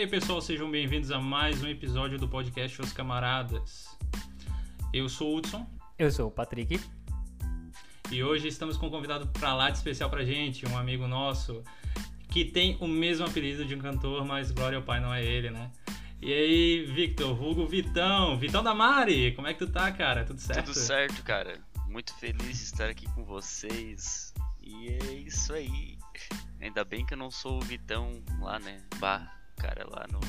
aí, pessoal, sejam bem-vindos a mais um episódio do podcast Os Camaradas. Eu sou o Hudson. Eu sou o Patrick. E hoje estamos com um convidado pra lá de especial pra gente, um amigo nosso, que tem o mesmo apelido de um cantor, mas glória ao pai não é ele, né? E aí, Victor, Hugo Vitão, Vitão da Mari, como é que tu tá, cara? Tudo certo? Tudo certo, cara. Muito feliz de estar aqui com vocês. E é isso aí. Ainda bem que eu não sou o Vitão lá, né? Bah, cara lá no.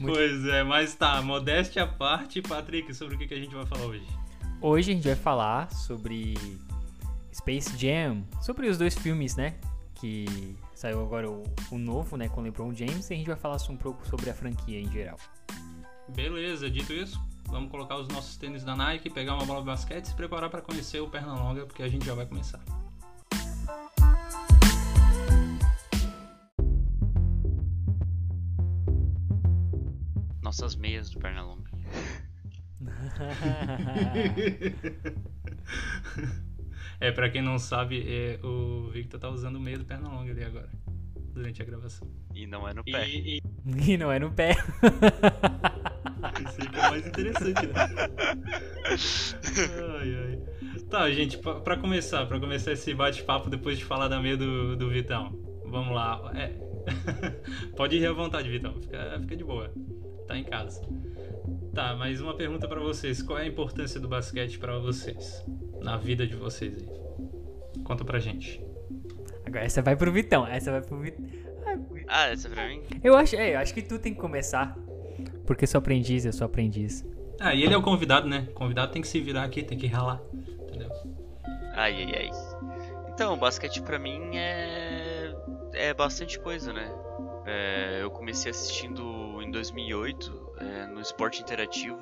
pois é, mas tá, modéstia à parte, Patrick, sobre o que, que a gente vai falar hoje? Hoje a gente vai falar sobre Space Jam, sobre os dois filmes, né? Que saiu agora o, o novo, né, com o LeBron James, e a gente vai falar um pouco sobre a franquia em geral. Beleza, dito isso, vamos colocar os nossos tênis da Nike, pegar uma bola de basquete e se preparar para conhecer o Pernalonga, porque a gente já vai começar. Nossas meias do Pernalonga. é, pra quem não sabe, é, o Victor tá usando o meio do Pernalonga ali agora, durante a gravação. E não é no pé. E, e... e não é no pé. Isso aí que é mais interessante, né? ai, ai. Tá, gente, pra, pra começar, pra começar esse bate-papo depois de falar da meia do, do Vitão. Vamos lá. É. Pode ir à vontade, Vitão. Fica, fica de boa. Tá em casa. Tá, mas uma pergunta para vocês. Qual é a importância do basquete para vocês? Na vida de vocês aí. Conta pra gente. Agora essa vai pro Vitão. Essa vai pro Vitão. Ah, essa é pra mim? Eu acho, é, eu acho que tu tem que começar. Porque sou aprendiz, eu sou aprendiz. Ah, e ele é o convidado, né? O convidado tem que se virar aqui, tem que ralar. Entendeu? Ai, ai, ai. Então, o basquete pra mim é. É bastante coisa, né? É, eu comecei assistindo em 2008 é, no esporte interativo.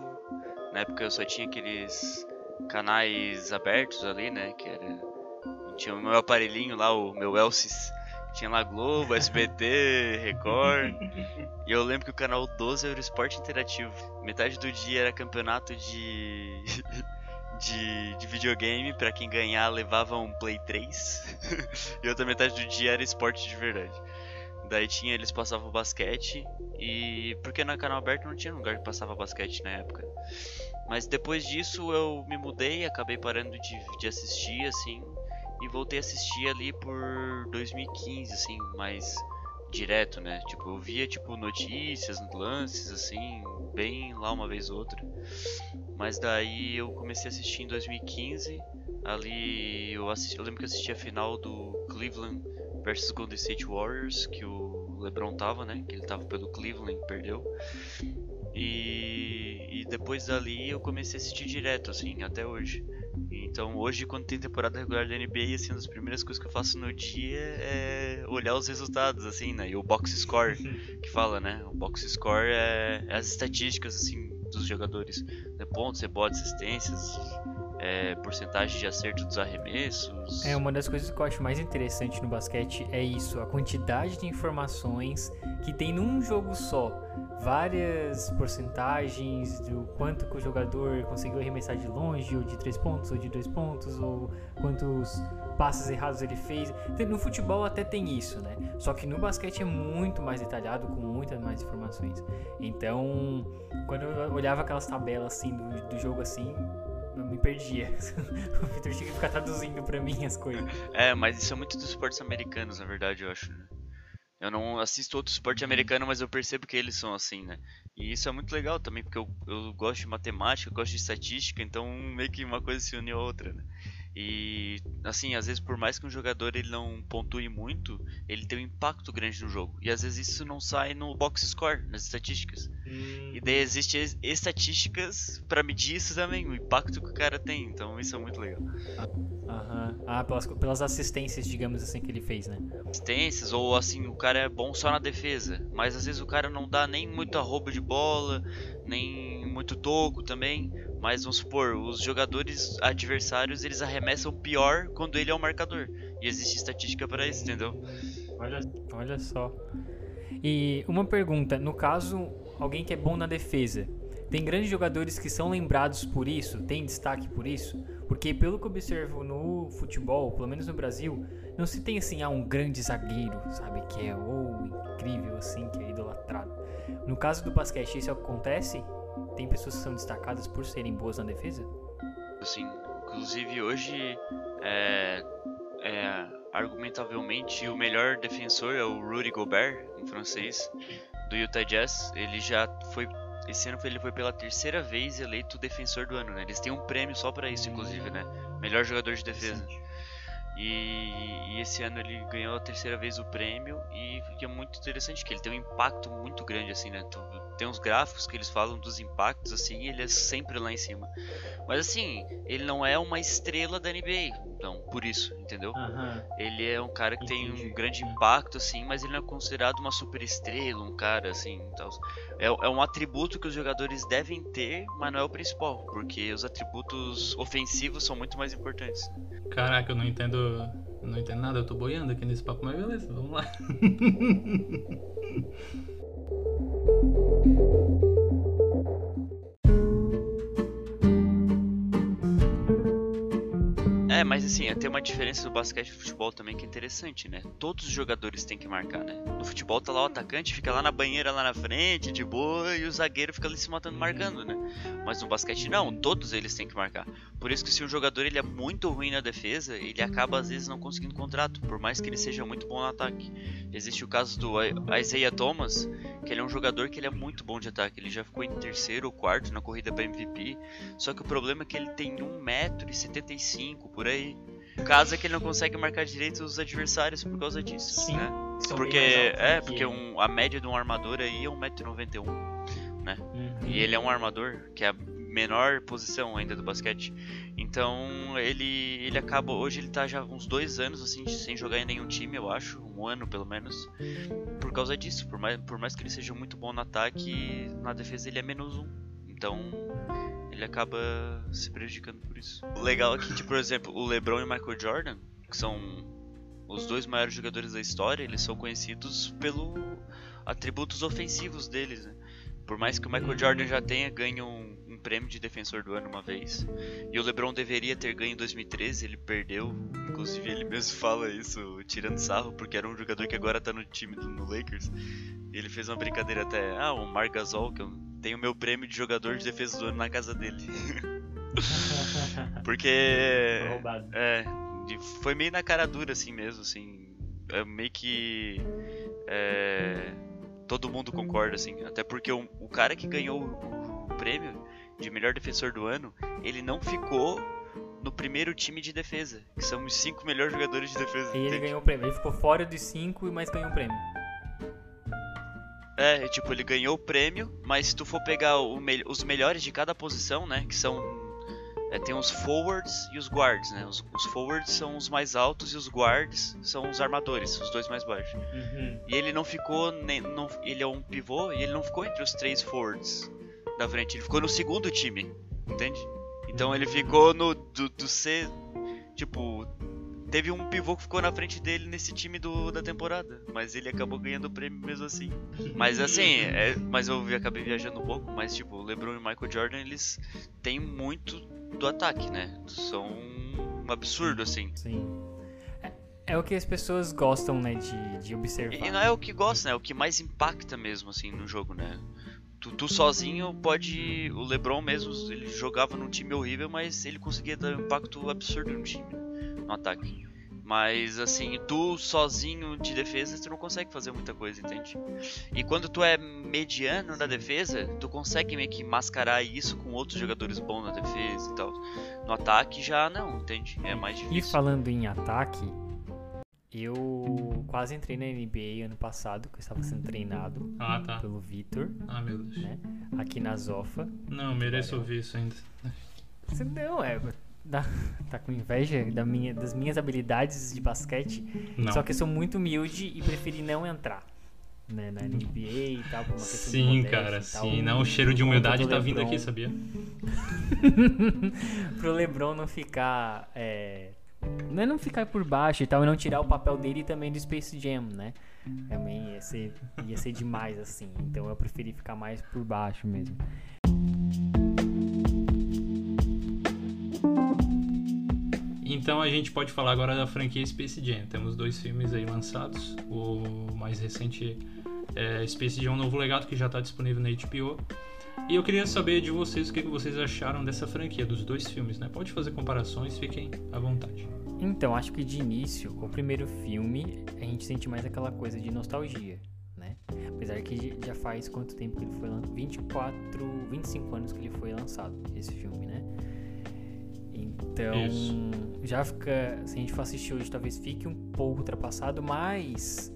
Na época eu só tinha aqueles canais abertos ali, né? Que era. Tinha o meu aparelhinho lá, o meu Elsys. Tinha lá Globo, SBT, Record. e eu lembro que o canal 12 era o esporte interativo. Metade do dia era campeonato de. de, de videogame. Pra quem ganhar levava um Play 3. e outra metade do dia era esporte de verdade. Daí tinha, eles passavam basquete e porque na canal aberto não tinha lugar que passava basquete na época. Mas depois disso eu me mudei, acabei parando de, de assistir assim e voltei a assistir ali por 2015 assim, mais direto, né? Tipo, eu via tipo notícias, lances assim, bem lá uma vez ou outra. Mas daí eu comecei a assistir em 2015. Ali eu assisti, eu lembro que eu assisti a final do Cleveland versus Golden State Warriors, que o LeBron tava, né? Que ele tava pelo Cleveland, perdeu. E, e depois dali eu comecei a assistir direto, assim, até hoje. Então hoje, quando tem temporada regular da NBA, assim, uma das primeiras coisas que eu faço no dia é olhar os resultados, assim, né? E o box score que fala, né? O box score é, é as estatísticas, assim, dos jogadores. Né? Pontos, rebotes, assistências, é, porcentagem de acerto dos arremessos. É, uma das coisas que eu acho mais interessante no basquete é isso, a quantidade de informações que tem num jogo só. Várias porcentagens do quanto que o jogador conseguiu arremessar de longe, ou de três pontos, ou de dois pontos, ou quantos passes errados ele fez. No futebol até tem isso, né? Só que no basquete é muito mais detalhado, com muitas mais informações. Então, quando eu olhava aquelas tabelas assim do, do jogo assim, eu me perdia. o Victor tinha que ficar traduzindo pra mim as coisas. É, mas isso é muito dos esportes americanos, na verdade, eu acho, né? Eu não assisto outro esporte americano, mas eu percebo que eles são assim, né? E isso é muito legal também, porque eu, eu gosto de matemática, eu gosto de estatística, então meio que uma coisa se une a outra, né? E assim, às vezes por mais que um jogador ele não pontue muito, ele tem um impacto grande no jogo. E às vezes isso não sai no box score, nas estatísticas. Hum. E daí existem estatísticas para medir isso também, o impacto que o cara tem. Então isso é muito legal. Aham. Ah, pelas, pelas assistências, digamos assim, que ele fez, né? Assistências, ou assim, o cara é bom só na defesa. Mas às vezes o cara não dá nem muito arrobo de bola, nem muito toco também. Mas vamos supor, os jogadores adversários eles arremessam pior quando ele é o marcador. E existe estatística para isso, entendeu? Olha, olha só. E uma pergunta, no caso, alguém que é bom na defesa, tem grandes jogadores que são lembrados por isso? Tem destaque por isso? Porque pelo que observo no futebol, pelo menos no Brasil, não se tem assim, ah, um grande zagueiro, sabe? Que é ou oh, incrível, assim, que é idolatrado. No caso do basquete, isso acontece? Tem pessoas que são destacadas por serem boas na defesa? Sim, inclusive hoje, é, é, argumentavelmente, o melhor defensor é o Rudy Gobert, em francês, do Utah Jazz. Ele já foi esse ano ele foi pela terceira vez eleito defensor do ano, né? Eles têm um prêmio só para isso, inclusive, né? Melhor jogador de defesa. E, e, esse ano ele ganhou a terceira vez o prêmio e é muito interessante que ele tem um impacto muito grande assim, né? Tu, tem uns gráficos que eles falam dos impactos assim, e ele é sempre lá em cima. Mas assim, ele não é uma estrela da NBA, então, por isso, entendeu? Aham. Ele é um cara que tem Entendi. um grande impacto, assim, mas ele não é considerado uma super estrela, um cara assim. Tal. É, é um atributo que os jogadores devem ter, mas não é o principal, porque os atributos ofensivos são muito mais importantes. Caraca, eu não entendo. Eu não entendo nada, eu tô boiando aqui nesse papo, mas beleza, vamos lá. assim, tem uma diferença no basquete e futebol também que é interessante, né? Todos os jogadores têm que marcar, né? No futebol tá lá o atacante, fica lá na banheira lá na frente, de boa, e o zagueiro fica ali se matando marcando, né? Mas no basquete não, todos eles têm que marcar. Por isso que se um jogador ele é muito ruim na defesa, ele acaba às vezes não conseguindo contrato, por mais que ele seja muito bom no ataque. Existe o caso do Isaiah Thomas, que ele é um jogador que ele é muito bom de ataque, ele já ficou em terceiro ou quarto na corrida para MVP, só que o problema é que ele tem 1,75m por aí. O caso é que ele não consegue marcar direito os adversários por causa disso, Sim. né? Porque é, que porque um- a média de um armador aí é 1,91m. Uhum. E ele é um armador, que é menor posição ainda do basquete. Então ele ele acaba. Hoje ele tá já uns dois anos assim sem jogar em nenhum time, eu acho. Um ano pelo menos. Por causa disso. Por mais, por mais que ele seja muito bom no ataque, na defesa ele é menos um. Então ele acaba se prejudicando por isso. O legal é que, tipo, por exemplo, o LeBron e o Michael Jordan, que são os dois maiores jogadores da história, eles são conhecidos pelo atributos ofensivos deles, né? Por mais que o Michael Jordan já tenha ganho um, prêmio de defensor do ano uma vez, e o LeBron deveria ter ganho em 2013, ele perdeu. Inclusive ele mesmo fala isso, tirando sarro, porque era um jogador que agora tá no time do no Lakers. E ele fez uma brincadeira até, ah, o Marc Gasol, que eu tenho o meu prêmio de jogador de defesa do ano na casa dele. porque Roubado. é, foi meio na cara dura assim mesmo, assim. É meio que. é, todo mundo concorda, assim. Até porque o, o cara que ganhou o prêmio de melhor defensor do ano, ele não ficou no primeiro time de defesa, que são os cinco melhores jogadores de defesa. E ele ganhou o prêmio. Ele ficou fora dos cinco, mas ganhou um prêmio. É, tipo, ele ganhou o prêmio, mas se tu for pegar o mel- os melhores de cada posição, né, que são é, tem os forwards e os guards, né? Os, os forwards são os mais altos e os guards são os armadores, os dois mais baixos. Uhum. E ele não ficou nem não, ele é um pivô e ele não ficou entre os três forwards da frente, ele ficou no segundo time, entende? Então ele ficou no do, do C, tipo, teve um pivô que ficou na frente dele nesse time do, da temporada, mas ele acabou ganhando o prêmio mesmo assim. Mas assim, é, mas eu vi- acabei viajando um pouco, mas tipo, o LeBron e o Michael Jordan, eles têm muito do ataque, né? São um absurdo assim. Sim. É, é o que as pessoas gostam, né, de, de observar. E não é o que gosta, né? É o que mais impacta mesmo, assim, no jogo, né? Tu, tu sozinho pode. O LeBron mesmo, ele jogava num time horrível, mas ele conseguia dar um impacto absurdo no time, no ataque. Mas assim, tu sozinho de defesa, tu não consegue fazer muita coisa, entende? E quando tu é mediano na defesa, tu consegue meio que mascarar isso com outros jogadores bons na defesa e tal. No ataque já não, entende? É mais E difícil. falando em ataque, eu quase entrei na NBA ano passado, que eu estava sendo treinado Ah, tá. pelo Vitor, Ah, meu Deus. né? Aqui na Zofa. Não, mereço ouvir isso ainda. Você não, é. Dá, tá com inveja da minha, das minhas habilidades de basquete. Não. Só que eu sou muito humilde e preferi não entrar. Né, na NBA e tal, por uma Sim, cara, sim. Não, o cheiro de humildade tá vindo aqui, sabia? pro LeBron não ficar. É, não é não ficar por baixo e tal, e não tirar o papel dele também do Space Jam, né? Também ia ser, ia ser demais assim. Então eu preferi ficar mais por baixo mesmo. Então a gente pode falar agora da franquia Space Jam. Temos dois filmes aí lançados. O mais recente é Space Jam Novo Legado, que já está disponível na HBO. E eu queria saber de vocês o que vocês acharam dessa franquia, dos dois filmes, né? Pode fazer comparações, fiquem à vontade. Então, acho que de início, o primeiro filme, a gente sente mais aquela coisa de nostalgia, né? Apesar que já faz quanto tempo que ele foi lançado? 24, 25 anos que ele foi lançado, esse filme, né? Então, Isso. já fica. Se a gente for assistir hoje, talvez fique um pouco ultrapassado, mas.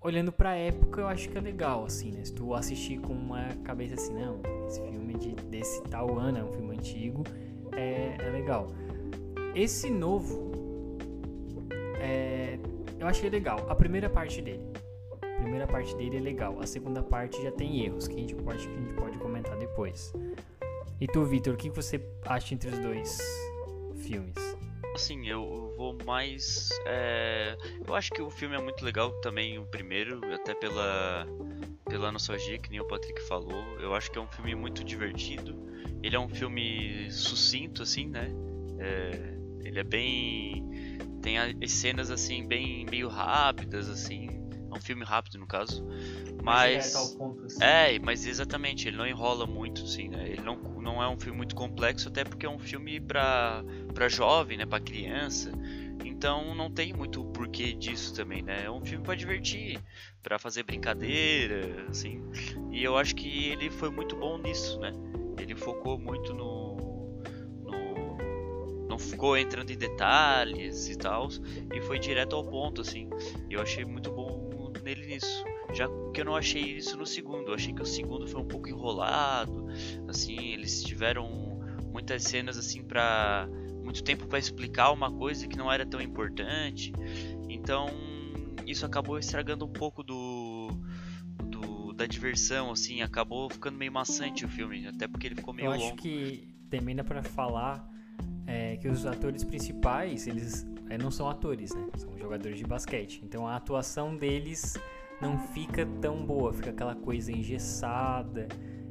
Olhando pra época, eu acho que é legal, assim, né? Se tu assistir com uma cabeça assim, não, esse filme de, desse tal ano, é um filme antigo, é, é legal. Esse novo, é, eu achei legal. A primeira parte dele. A primeira parte dele é legal. A segunda parte já tem erros que a gente pode, que a gente pode comentar depois. E tu, Victor, o que você acha entre os dois filmes? Assim, eu vou mais. É... Eu acho que o filme é muito legal também, o primeiro, até pela, pela nostalgia que nem o Patrick falou. Eu acho que é um filme muito divertido. Ele é um filme sucinto, assim, né? É... Ele é bem. Tem as cenas assim, bem meio rápidas, assim. É um filme rápido no caso. Mas. mas ponto, assim. É, mas exatamente, ele não enrola muito, assim, né? Ele não, não é um filme muito complexo, até porque é um filme pra jovem, né? Pra criança. Então não tem muito porquê disso também, né? É um filme para divertir, para fazer brincadeira, assim. E eu acho que ele foi muito bom nisso, né? Ele focou muito no, no não ficou entrando em detalhes e tal, e foi direto ao ponto, assim. Eu achei muito bom nele nisso. Já que eu não achei isso no segundo, eu achei que o segundo foi um pouco enrolado, assim, eles tiveram muitas cenas assim para muito tempo para explicar uma coisa que não era tão importante. Então, isso acabou estragando um pouco do, do da diversão, assim, acabou ficando meio maçante o filme, até porque ele ficou meio eu longo. acho que também dá para falar é, que os atores principais, eles é, não são atores, né? São jogadores de basquete. Então a atuação deles não fica tão boa, fica aquela coisa engessada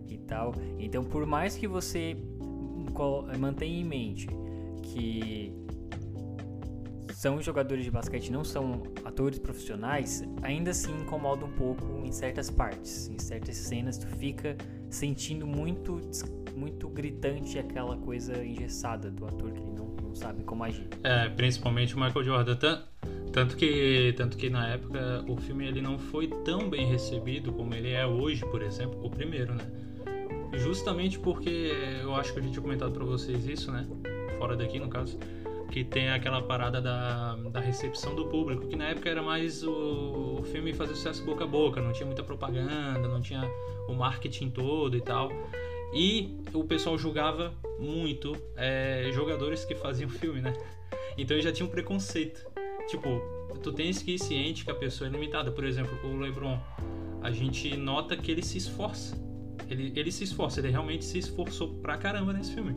e tal. Então, por mais que você mantenha em mente que são jogadores de basquete, não são atores profissionais, ainda assim incomoda um pouco em certas partes, em certas cenas tu fica sentindo muito muito gritante aquela coisa engessada do ator que ele não, não sabe como agir. É, principalmente o Michael Jordan. Tanto que, tanto que na época o filme ele não foi tão bem recebido como ele é hoje, por exemplo, o primeiro, né? Justamente porque eu acho que a gente tinha comentado para vocês isso, né? Fora daqui, no caso, que tem aquela parada da, da recepção do público, que na época era mais o, o filme fazer sucesso boca a boca, não tinha muita propaganda, não tinha o marketing todo e tal. E o pessoal julgava muito é, jogadores que faziam filme, né? Então já tinha um preconceito. Tipo, tu tens que ir ciente que a pessoa é limitada. Por exemplo, o LeBron, a gente nota que ele se esforça. Ele, ele se esforça, ele realmente se esforçou pra caramba nesse filme.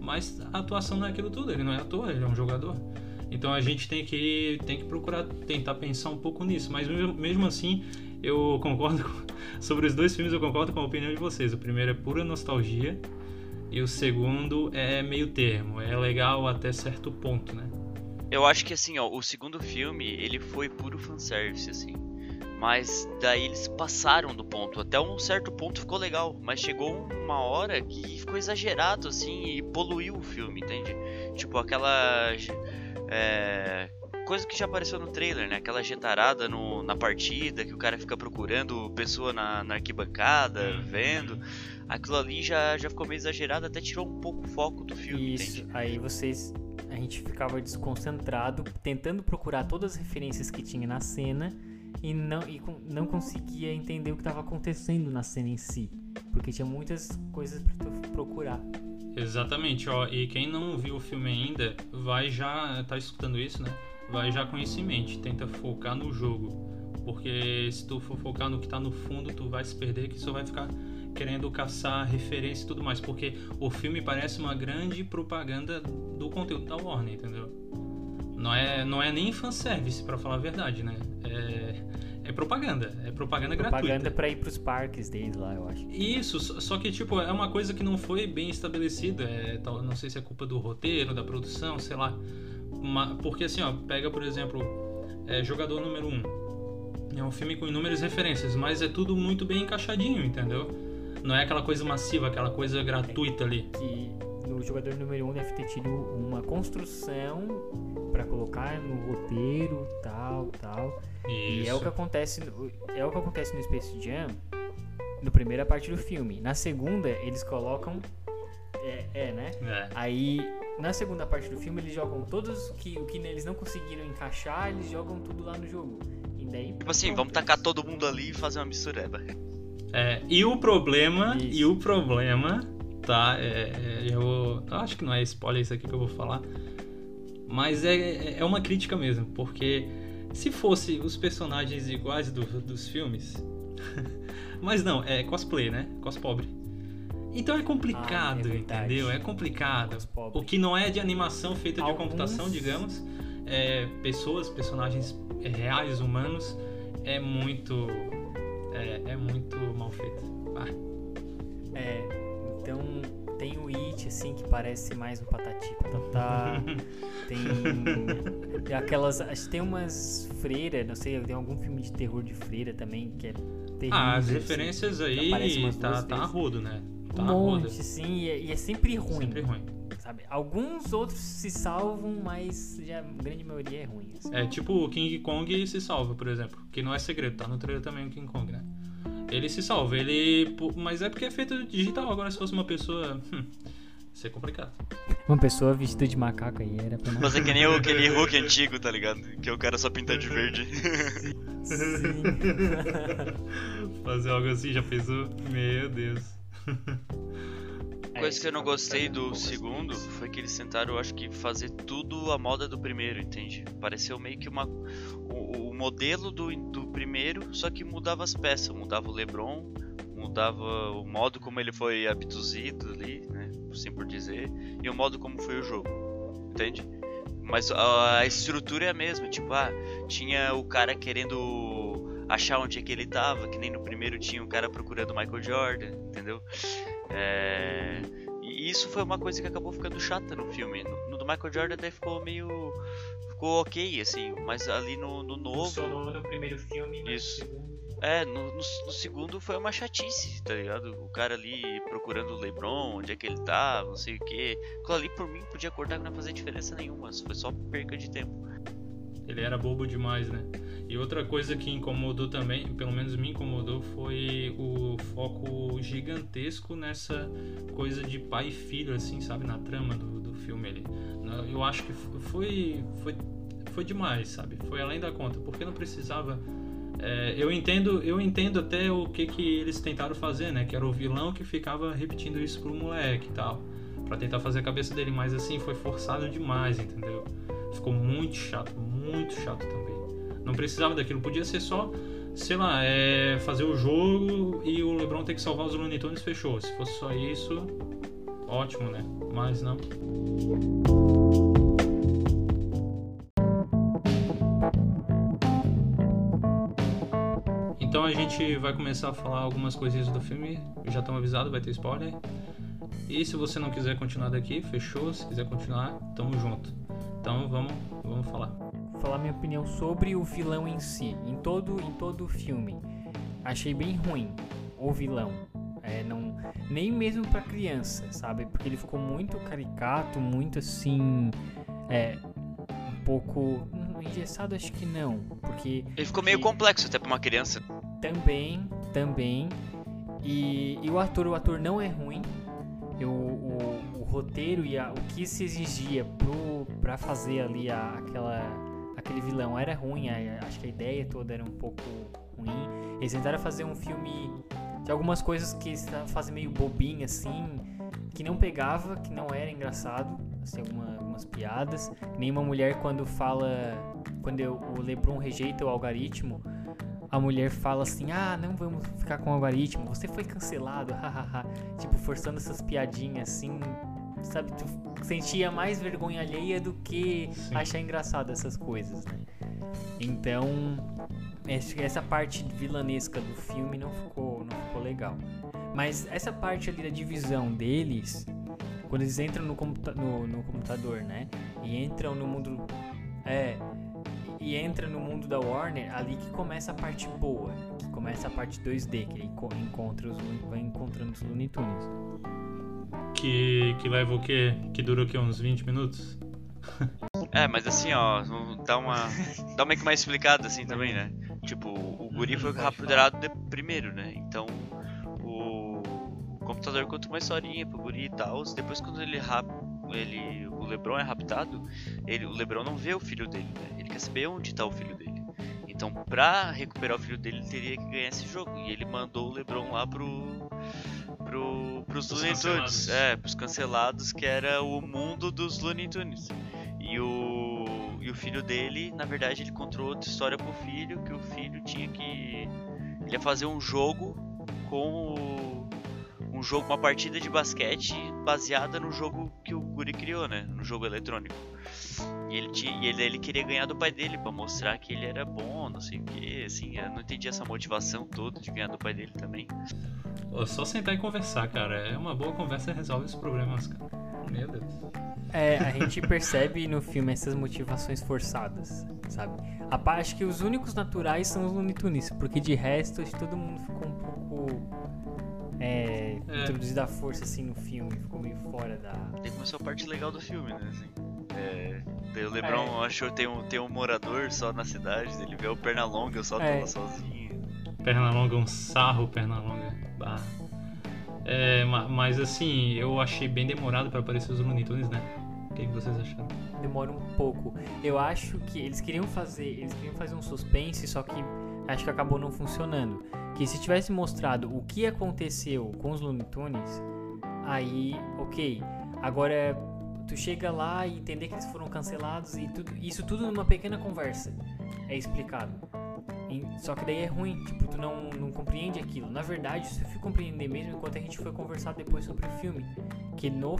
Mas a atuação não é aquilo tudo, ele não é ator, ele é um jogador. Então a gente tem que, tem que procurar tentar pensar um pouco nisso. Mas mesmo assim, eu concordo com, sobre os dois filmes, eu concordo com a opinião de vocês. O primeiro é pura nostalgia e o segundo é meio termo, é legal até certo ponto, né? Eu acho que assim, ó, o segundo filme, ele foi puro fanservice, assim. Mas daí eles passaram do ponto. Até um certo ponto ficou legal. Mas chegou uma hora que ficou exagerado, assim, e poluiu o filme, entende? Tipo, aquela. É, coisa que já apareceu no trailer, né? Aquela jetarada no, na partida, que o cara fica procurando pessoa na, na arquibancada, uhum. vendo. Aquilo ali já, já ficou meio exagerado, até tirou um pouco o foco do filme. Isso, entende? aí vocês a gente ficava desconcentrado, tentando procurar todas as referências que tinha na cena e não, e não conseguia entender o que estava acontecendo na cena em si, porque tinha muitas coisas para procurar. Exatamente, ó, e quem não viu o filme ainda, vai já tá escutando isso, né? Vai já com isso em mente, tenta focar no jogo, porque se tu for focar no que tá no fundo, tu vai se perder que só vai ficar querendo caçar referência e tudo mais, porque o filme parece uma grande propaganda do conteúdo da Warner, entendeu? Não é, não é nem fanservice, para falar a verdade, né? É, é propaganda, é propaganda, Propaganda gratuita. pra ir pros parques deles lá, eu acho. Isso, só que tipo, é uma coisa que não foi bem estabelecida. É, não sei se é culpa do roteiro, da produção, sei lá. Porque assim, ó, pega por exemplo, é, Jogador Número 1. É um filme com inúmeras referências, mas é tudo muito bem encaixadinho, entendeu? Não é aquela coisa massiva, aquela coisa gratuita ali. Que no jogador número 1 um deve ter tido uma construção pra colocar no roteiro, tal, tal. E é o que acontece, no- é o que acontece no Space Jam, na primeira parte do filme. Na segunda, eles colocam é, é, né? É. Aí, na segunda parte do filme, eles jogam todos o que, o que eles não conseguiram encaixar, eles jogam tudo lá no jogo. E daí, Tipo assim, pronto, vamos tacar todo mundo ali e fazer uma mistureba. É, e o problema, Isso. e o problema, tá? É, é, eu, acho que não é spoiler isso aqui que eu vou falar, mas é, é uma crítica mesmo, porque se fosse os personagens iguais do- dos filmes, mas não, é cosplay, né? Cospobre. Então é complicado, Ah, é entendeu? É complicado. Cospobre. O que não é de animação feita de Alguns- computação, digamos, é pessoas, personagens reais, humanos, é muito. É, é muito mal feito. Ah, É, então tem o It, assim, que parece mais um Patati Patatá. tem, aquelas. Acho que tem umas freiras, não sei, tem algum filme de terror de freira também, que é terrível. Ah, as assim, referências aparece aí tá, tá a rodo, né? Tá Um rodo. monte, sim, e é, e é sempre ruim. Sempre ruim. Sabe? Alguns outros se salvam, mas já, a grande maioria é ruim. assim. É tipo o King Kong se salva, por exemplo. Que não é segredo, tá no trailer também o King Kong, né? Ele se salva, ele. Mas é porque é feito digital. Agora, se fosse uma pessoa. Hum, ia ser complicado. Uma pessoa vestida de macaco aí era pra Mas é que nem o- aquele Hulk antigo, tá ligado? Que o cara só pinta de verde. Sim. Fazer algo assim já pensou? Meu Deus. coisa que eu não gostei do segundo foi que eles tentaram, eu acho que, fazer tudo a moda do primeiro, entende? Pareceu meio que uma. O, o modelo do, do primeiro, só que mudava as peças. Mudava o Lebron, mudava o modo como ele foi abduzido ali, né? Assim por dizer, e o modo como foi o jogo, entende? Mas a, a estrutura é a mesma, tipo, ah, tinha o cara querendo achar onde é que ele tava, que nem no primeiro tinha o cara procurando o Michael Jordan, entendeu? É, E isso foi uma coisa que acabou ficando chata no filme. No, no do Michael Jordan até ficou meio. Ficou ok, assim, mas ali no, no novo. Funcionou no primeiro filme, mas Isso. no segundo- É, no, no, no segundo foi uma chatice, tá ligado? O cara ali procurando o Lebron, onde é que ele tá, não sei o que. Aquilo ali por mim podia cortar que não ia fazer diferença nenhuma, foi só perca de tempo. Ele era bobo demais, né? E outra coisa que incomodou também, pelo menos me incomodou, foi o foco gigantesco nessa coisa de pai e filho, assim, sabe? Na trama do, do filme ali. Eu acho que foi, foi, foi demais, sabe? Foi além da conta, porque não precisava. é, eu entendo eu entendo até o que, que eles tentaram fazer, né? Que era o vilão que ficava repetindo isso pro moleque e tal. Pra tentar fazer a cabeça dele, mas assim, foi forçado demais, entendeu? Ficou muito chato, muito chato também. Não precisava daquilo, podia ser só, sei lá, é, fazer o jogo e o LeBron ter que salvar os Looney Tunes fechou. Se fosse só isso, ótimo, né? Mas não. Então a gente vai começar a falar algumas coisinhas do filme. Já estão avisados, vai ter spoiler. E se você não quiser continuar daqui, fechou. Se quiser continuar, tamo junto. Então vamos, vamos falar. Vou falar minha opinião sobre o vilão em si. Em todo, em todo o filme, achei bem ruim o vilão. É, não, nem mesmo pra criança, sabe? Porque ele ficou muito caricato, muito assim. É, um pouco. Engessado, acho que não. Porque Ele ficou meio E- complexo até pra uma criança. também, também. E, e o ator, o ator não é ruim. Eu, o, roteiro e a- o que se exigia pro, pra fazer ali a- aquela, aquele vilão era ruim. a- acho que a ideia toda era um pouco ruim. Eles tentaram fazer um filme de algumas coisas que fazem meio bobinho assim, que não pegava, que não era engraçado. Assim, alguma- algumas piadas. Nem uma mulher quando fala. Quando eu- o Lebron rejeita o algoritmo, a mulher fala assim: Ah, não vamos ficar com o algoritmo, você foi cancelado, hahaha. tipo, forçando essas piadinhas assim, sabe? Tu sentia mais vergonha alheia do que Sim. achar engraçado essas coisas, né? Então, essa parte vilanesca do filme não ficou, não ficou legal. Mas essa parte ali da divisão deles, quando eles entram no, computa no, no computador, né? E entram no mundo. É. E entra no mundo da Warner, ali que começa a parte boa. Que começa a parte 2D, que ele encontra os, vai encontrando os Looney Tunes. Que, que leva o quê? Que dura o quê? Uns 20 minutos? É, mas assim, ó, dá uma. Dá uma que mais explicada assim também, né? Tipo, o guri foi capturado primeiro, né? Então o computador conta uma historinha pro guri e tal. Depois quando ele rap... ele o LeBron é raptado, ele o LeBron não vê o filho dele, né? Ele quer saber onde tá o filho dele. Então, pra recuperar o filho dele, ele teria que ganhar esse jogo. E ele mandou o LeBron lá pro pro pros Os Looney Tunes, é, pros cancelados, que era o mundo dos Looney Tunes. E o e o filho dele, na verdade, ele contou outra história pro filho, que o filho tinha que ele ia fazer um jogo com o jogo, uma partida de basquete baseada no jogo que o Guri criou, né? No jogo eletrônico. E ele, tinha, e ele, ele queria ganhar do pai dele para mostrar que ele era bom, não sei o que, assim, eu não entendi essa motivação toda de ganhar do pai dele também. É só sentar e conversar, cara. É uma boa conversa e resolve os problemas, cara. Meu Deus. É, a gente percebe no filme essas motivações forçadas, sabe? A parte que os únicos naturais são os Looney Tunes, porque de resto acho que todo mundo ficou um pouco é, é. introduzida a força assim no filme, ficou meio fora da. Tem começou a parte legal do filme, né? Assim, é, o Lebron é. achou tem um, tem um morador só na cidade, ele vê o Pernalonga só é. lá sozinho. Pernalonga, um sarro Pernalonga. Bah. É, mas assim, eu achei bem demorado para aparecer os Looney Tunes, né? O que, que, vocês acharam? Demora um pouco. Eu acho que eles queriam fazer, eles queriam fazer um suspense, só que acho que acabou não funcionando. Que se tivesse mostrado o que aconteceu com os Looney Tunes, aí, ok. Agora tu chega lá e entender que eles foram cancelados e tudo, isso tudo numa pequena conversa é explicado. Só que daí é ruim, tipo, tu não, não compreende aquilo. Na verdade, isso eu fui compreender mesmo enquanto a gente foi conversar depois sobre o filme. Que no,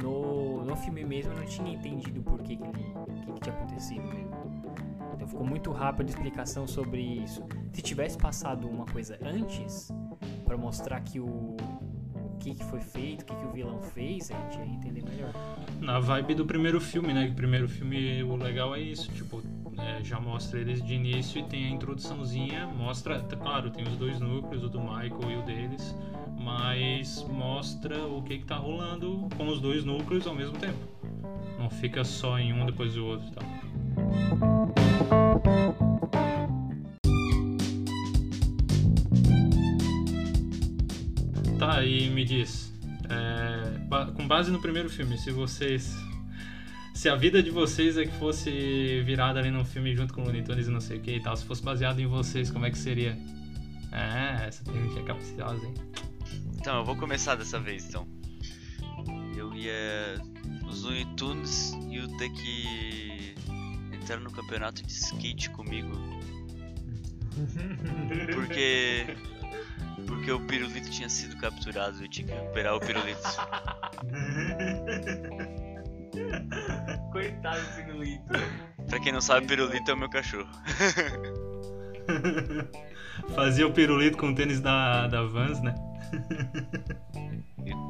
no, no filme mesmo eu não tinha entendido por que, que, que, que tinha acontecido mesmo. Então ficou muito rápida a explicação sobre isso. Se tivesse passado uma coisa antes, para mostrar que o, o que, que foi feito, o que, que o vilão fez, a gente ia entender melhor. Na vibe do primeiro filme, né? O primeiro filme, o legal é isso, tipo, é, já mostra eles de início e tem a introduçãozinha, mostra, claro, tem os dois núcleos, o do Michael e o deles, mas mostra o que, que tá rolando com os dois núcleos ao mesmo tempo. Não fica só em um depois do outro e tal. E me diz, é, com base no primeiro filme, se vocês. Se a vida de vocês é que fosse virada ali num filme junto com o Looney Tunes e não sei o que e tal, se fosse baseado em vocês, como é que seria? É, essa pergunta é capciosa, hein? Então, eu vou começar dessa vez, então. Eu ia. Os Looney Tunes e o ter que entrar no campeonato de skate comigo. Porque porque o pirulito tinha sido capturado, eu tinha que recuperar o pirulito. Coitado do pirulito. Pra quem não sabe, pirulito é o meu cachorro. Fazia o pirulito com o tênis da, da Vans, né?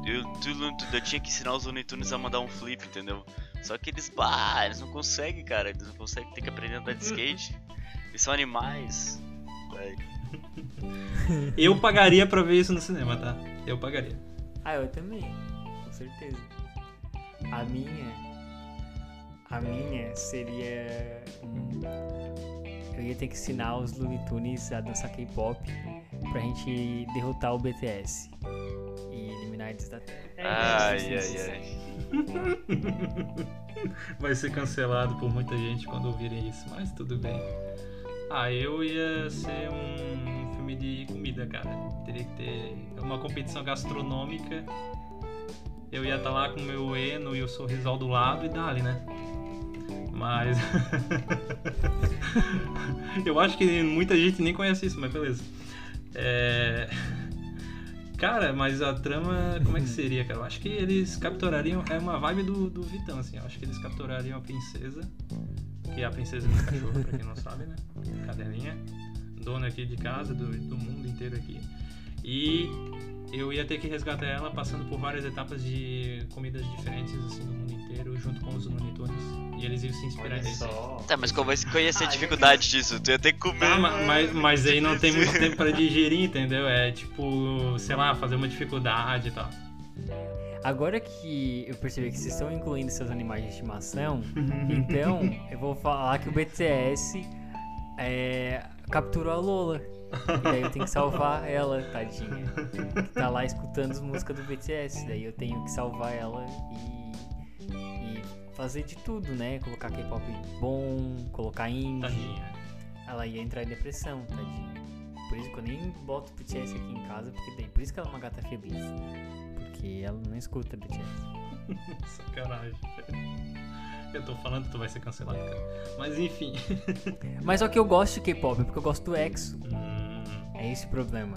Eu, eu, eu tinha que ensinar os Looney Tunes a mandar um flip, entendeu? Só que eles, bah, eles não conseguem, cara. Eles não conseguem, ter que aprender a andar de skate. Eles são animais. eu pagaria pra ver isso no cinema, tá? Eu pagaria. Ah, eu também. Com certeza. A minha. A minha seria. Eu ia ter que ensinar os Looney Tunes a dançar K-pop pra gente derrotar o BTS e eliminar eles da Terra. É ai, ai, ai. Vai ser cancelado por muita gente quando ouvirem isso, mas tudo bem. Ah, eu ia ser um filme de comida, cara. Teria que ter uma competição gastronômica. Eu ia estar tá lá com o meu Eno e o Sorrisal do lado e dali, né? Mas. eu acho que muita gente nem conhece isso, mas beleza. É. Cara, mas a trama, como é que seria, cara? Eu acho que eles capturariam. É uma vibe do, do Vitão, assim. Eu acho que eles capturariam a princesa que é a princesa do cachorro, pra quem não sabe, né? Cadelinha. zona aqui de casa, do, do mundo inteiro aqui. E eu ia ter que resgatar ela passando por várias etapas de comidas diferentes assim do mundo inteiro, junto com os Tunes. E eles iam se inspirar nisso. Tá, mas qual vai conhecer a dificuldade disso? Tu ia ter que comer. Ah, ma- mas, mas aí não tem muito tempo pra digerir, entendeu? É tipo, sei lá, fazer uma dificuldade e tal. Agora que eu percebi que vocês estão incluindo seus animais de estimação, então eu vou falar que o BTS é, capturou a Lola. E daí eu tenho que salvar ela, tadinha. Que tá lá escutando as músicas do BTS. Daí eu tenho que salvar ela e, e fazer de tudo, né? Colocar K-pop bom, colocar indie. Tadinha. Ela ia entrar em depressão, tadinha. Por isso que eu nem boto BTS aqui em casa, porque daí, por isso que ela é uma gata feliz. Porque ela não escuta BTS. Sacanagem. Eu tô falando que tu vai ser cancelado, cara. Mas enfim. Mas só que eu gosto de K-pop, porque eu gosto do EXO. Hum, É esse o problema.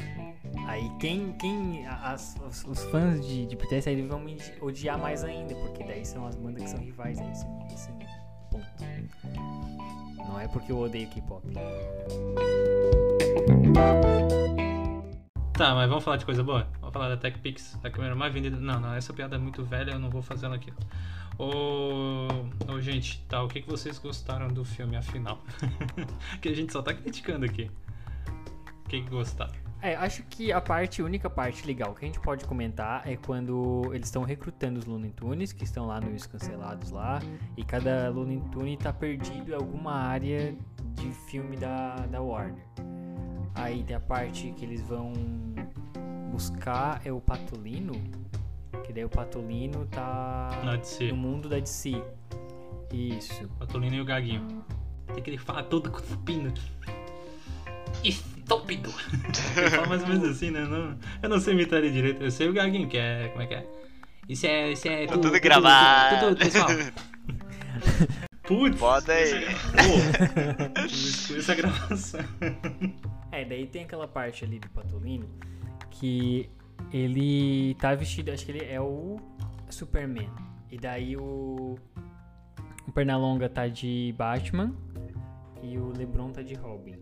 Aí quem. quem as- os, os fãs de, de BTS aí vão me odiar mais ainda, porque daí são as bandas que são rivais a esse, esse ponto. Não é porque eu odeio K-pop. Tá, mas vamos falar de coisa boa? Falar da TechPix, a câmera mais vendida. Não, não, essa piada é muito velha, eu não vou fazer ela aqui. Ô, gente, tá, o que, que vocês gostaram do filme, afinal? que a gente só tá criticando aqui. O que, que gostaram? É, acho que a parte, única parte legal que a gente pode comentar é quando eles estão recrutando os Looney Tunes, que estão lá nos cancelados lá, e cada Looney Tune tá perdido em alguma área de filme da, da Warner. Aí tem a parte que eles vão buscar é o Patolino, que daí o Patolino tá no mundo da DC. Isso. Patolino e o Gaguinho. Tem que ele fala todo cuspindo. Estúpido! ele fala mais ou menos assim, né? Não, eu não sei imitar ele direito. Eu sei o Gaguinho, que é. Como é que é? Isso é. Isso é. Tá tudo gravado. Tudo, pessoal. Putz! Foda aí. Pô, essa gravação. É, daí tem aquela parte ali do Patolino que ele tá vestido, acho que ele é o Superman. E daí o, o Pernalonga tá de Batman e o Lebron tá de Robin.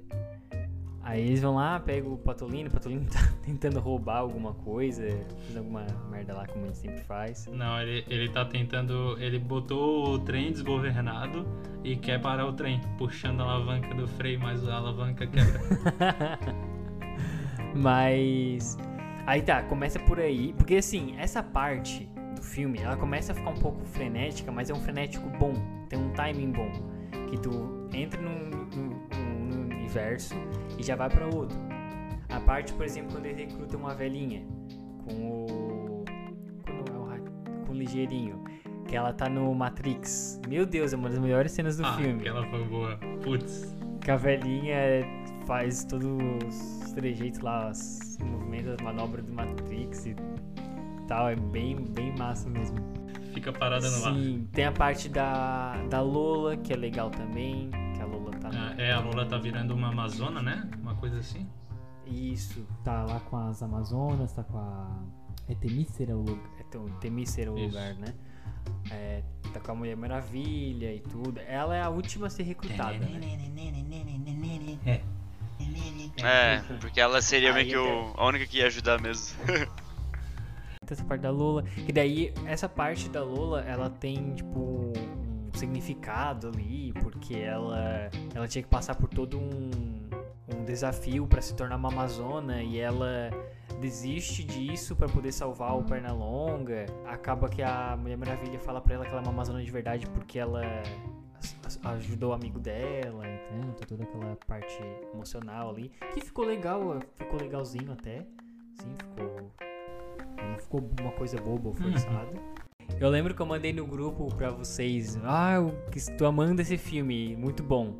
Aí eles vão lá, pegam o Patolino, o Patolino tá tentando roubar alguma coisa, fazendo alguma merda lá como ele sempre faz. Não, ele, ele tá tentando. Ele botou o trem desgovernado e quer parar o trem, puxando a alavanca do freio, mas a alavanca quebra. Mas. Aí tá, começa por aí. Porque assim, essa parte do filme, ela começa a ficar um pouco frenética, mas é um frenético bom. Tem um timing bom. Que tu entra num, num- num universo e já vai pra outro. A parte, por exemplo, quando ele recruta uma velhinha com o. Quando é o com o ligeirinho. Que ela tá no Matrix. Meu Deus, é uma das melhores cenas do ah, filme. aquela foi boa. Putz. Que a velhinha faz todos os trejeitos lá, os movimentos, as manobras do Matrix e tal. É bem, bem massa mesmo. Fica parada no ar. Sim, tem a parte da, da Lola, que é legal também. Que a Lola tá Ah, É, a Lola tá virando uma Amazona, né? Uma coisa assim. Isso. Tá lá com as Amazonas, tá com a. É Temícera o lugar. É Temícera o Isso. lugar, né? É, tá com a Mulher Maravilha e tudo. Ela é a última a ser recrutada, né? É. É, porque ela seria meio que o, a única que ia ajudar mesmo. Essa parte da Lola. E daí, essa parte da Lola, ela tem, tipo, um significado ali, porque ela, ela tinha que passar por todo um, um desafio pra se tornar uma Amazona e ela desiste disso pra poder salvar o Pernalonga. Acaba que a Mulher Maravilha fala pra ela que ela é uma Amazona de verdade porque ela ajudou o amigo dela, então, toda aquela parte emocional ali. Que ficou legal, ficou legalzinho até. Sim, ficou não ficou uma coisa boba ou forçada. Eu lembro que eu mandei no grupo pra vocês. Ah, eu estou amando esse filme, muito bom.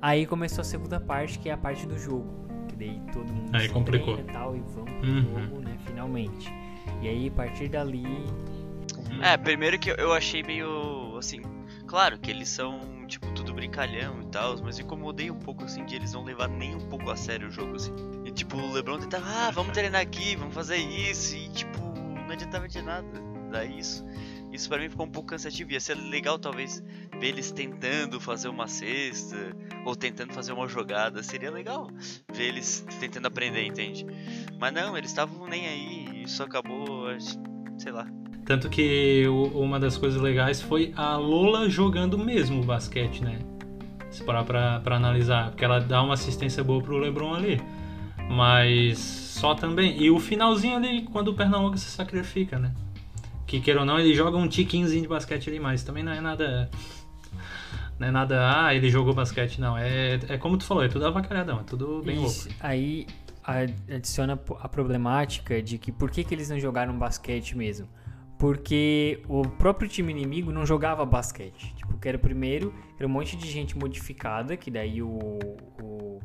Aí começou a segunda parte, que é a parte do jogo. Que daí todo mundo Aí se complicou. e tal e vamos pro Uhum. jogo, né, finalmente. E aí, a partir dali... É, primeiro que eu achei meio assim. Claro que eles são, tipo, tudo brincalhão e tal, mas incomodei um pouco assim de eles não levar nem um pouco a sério o jogo, assim. E tipo, o Lebron tentava, ah, vamos treinar aqui, vamos fazer isso, e tipo, não adiantava de nada dar isso. Isso pra mim ficou um pouco cansativo. Ia ser legal, talvez, ver eles tentando fazer uma cesta ou tentando fazer uma jogada. Seria legal ver eles tentando aprender, entende? Mas não, eles estavam nem aí. Isso acabou, sei lá. Tanto que o- uma das coisas legais foi a Lola jogando mesmo o basquete, né? Se parar pra, pra analisar. Porque ela dá uma assistência boa pro LeBron ali. Mas só também. E o finalzinho ali, quando o Pernalonga se sacrifica, né? Que queira ou não, ele joga um tiquinzinho de basquete ali, mas também não é nada. Não é nada, ah, ele jogou basquete, não. É, é como tu falou, é tudo avacalhadão, é tudo bem Isso. louco. Aí adiciona a problemática de que por que, que eles não jogaram basquete mesmo? Porque o próprio time inimigo não jogava basquete. Tipo, que era o primeiro, era um monte de gente modificada, que daí o, o,